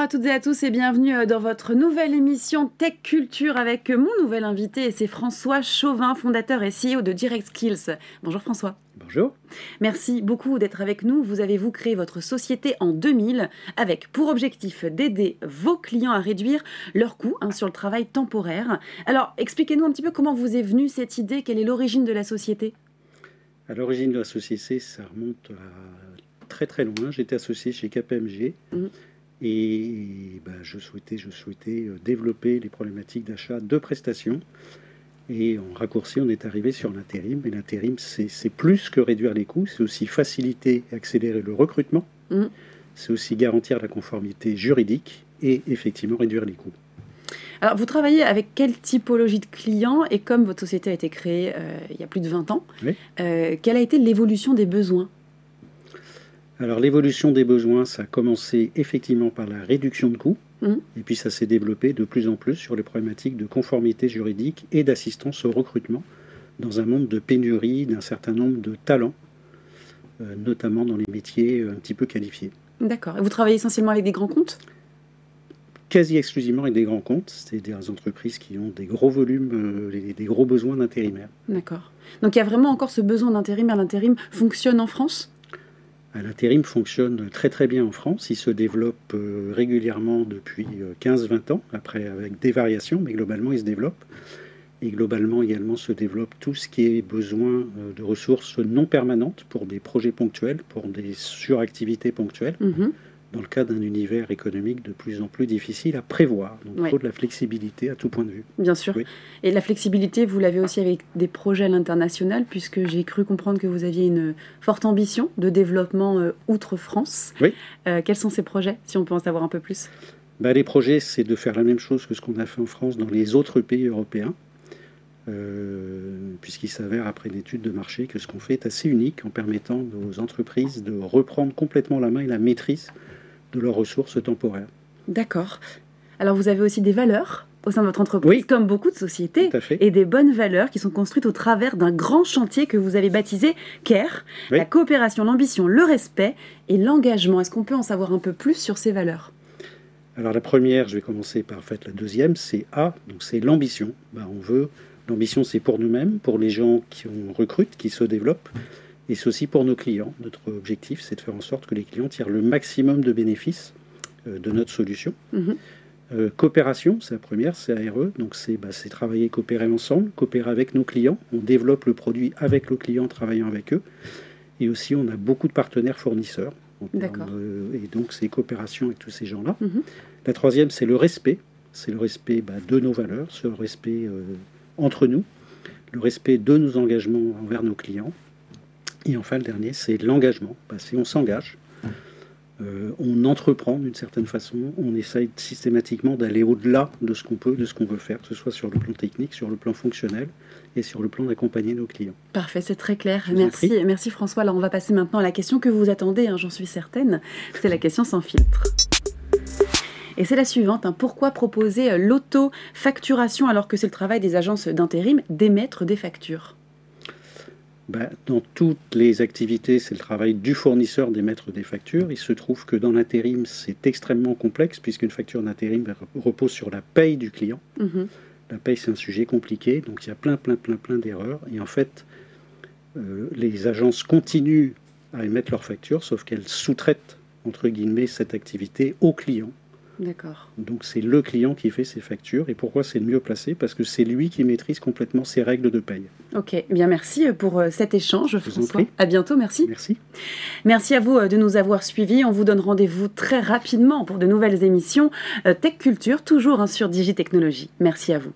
Bonjour à toutes et à tous et bienvenue euh, dans votre nouvelle émission Tech Culture avec mon nouvel invité, c'est François Chauvin, fondateur et CEO de Direct Skills. Bonjour François. Bonjour. Merci beaucoup d'être avec nous. Vous avez vous créé votre société en 2000 avec pour objectif d'aider vos clients à réduire leurs coûts hein, sur le travail temporaire. Alors expliquez-nous un petit peu comment vous est venue cette idée, quelle est l'origine de la société? À l'origine de la société, ça remonte à très très loin. J'étais associé chez KPMG. Mmh. Et ben, je souhaitais, je souhaitais euh, développer les problématiques d'achat de prestations. Et en raccourci, on est arrivé sur l'intérim. Et l'intérim, c'est plus que réduire les coûts, c'est aussi faciliter et accélérer le recrutement. Mm. C'est aussi garantir la conformité juridique et effectivement réduire les coûts. Alors, vous travaillez avec quelle typologie de clients Et comme votre société a été créée euh, il y a plus de 20 ans, euh, quelle a été l'évolution des besoins? Alors l'évolution des besoins, ça a commencé effectivement par la réduction de coûts, mmh. et puis ça s'est développé de plus en plus sur les problématiques de conformité juridique et d'assistance au recrutement dans un monde de pénurie d'un certain nombre de talents, euh, notamment dans les métiers un petit peu qualifiés. D'accord. Et vous travaillez essentiellement avec des grands comptes? Quasi exclusivement avec des grands comptes, c'est des entreprises qui ont des gros volumes, euh, des gros besoins d'intérimaires. D'accord. Donc il y a vraiment encore ce besoin d'intérimaire. L'intérim fonctionne en France? L'intérim fonctionne très très bien en France. Il se développe euh, régulièrement depuis 15-20 euh, ans, après avec des variations, mais globalement il se développe. Et globalement également se développe tout ce qui est besoin euh, de ressources non permanentes pour des projets ponctuels, pour des suractivités ponctuelles. Mhm dans le cas d'un univers économique de plus en plus difficile à prévoir. Donc il faut de la flexibilité à tout point de vue. Bien sûr. Et la flexibilité, vous l'avez aussi avec des projets à l'international, puisque j'ai cru comprendre que vous aviez une forte ambition de développement euh, outre-France. Oui. Euh, quels sont ces projets, si on peut en savoir un peu plus? Bah, Les projets, c'est de faire la même chose que ce qu'on a fait en France dans les autres pays européens. Euh, puisqu'il s'avère, après une étude de marché, que ce qu'on fait est assez unique en permettant aux entreprises de reprendre complètement la main et la maîtrise de leurs ressources temporaires. D'accord. Alors vous avez aussi des valeurs au sein de votre entreprise, comme beaucoup de sociétés, fait. et des bonnes valeurs qui sont construites au travers d'un grand chantier que vous avez baptisé CARE, la coopération, l'ambition, le respect et l'engagement. Est-ce qu'on peut en savoir un peu plus sur ces valeurs? Alors la première, je vais commencer par fait, la deuxième, c'est A, donc c'est l'ambition. Ben, on veut l'ambition, c'est pour nous-mêmes, pour les gens qui on recrute, qui se développent, et c'est aussi pour nos clients. Notre objectif, c'est de faire en sorte que les clients tirent le maximum de bénéfices euh, de notre solution. Mhm. Euh, coopération, c'est la première, c'est ARE. Donc bah, c'est travailler, coopérer ensemble, coopérer avec nos clients. On développe le produit avec le client, en travaillant avec eux. Et aussi, on a beaucoup de partenaires fournisseurs. Et donc, c'est coopération avec tous ces gens-là. Mhm. La troisième, c'est le respect. C'est le respect bah, de nos valeurs, c'est le respect euh, entre nous, le respect de nos engagements envers nos clients et enfin, le dernier, c'est l'engagement. Parce on s'engage, euh, on entreprend d'une certaine façon, on essaye systématiquement d'aller au-delà de ce qu'on peut, de ce qu'on veut faire, que ce soit sur le plan technique, sur le plan fonctionnel et sur le plan d'accompagner nos clients. Parfait, c'est très clair. merci, merci François. Alors on va passer maintenant à la question que vous attendez, hein, j'en suis certaine. C'est la question sans filtre. Et c'est la suivante. Hein. Pourquoi proposer euh, l'auto-facturation alors que c'est le travail des agences d'intérim d'émettre des factures? Bah, dans toutes les activités, c'est le travail du fournisseur d'émettre des factures. Il se trouve que dans l'intérim, c'est extrêmement complexe puisqu'une facture d'intérim repose sur la paye du client. Mhm. La paye, c'est un sujet compliqué, donc il y a plein, plein, plein, plein d'erreurs. Et en fait, euh, les agences continuent à émettre leurs factures, sauf qu'elles sous-traitent, entre guillemets, cette activité au client. D'accord. Donc c'est le client qui fait ses factures. Et pourquoi c'est le mieux placé? Parce que c'est lui qui maîtrise complètement ses règles de paye. Ok, eh bien merci euh, pour euh, cet échange, François. À bientôt, merci. Merci. Merci à vous euh, de nous avoir suivis. On vous donne rendez-vous très rapidement pour de nouvelles émissions Tech Culture, toujours hein, sur Digitechnologie. Merci à vous.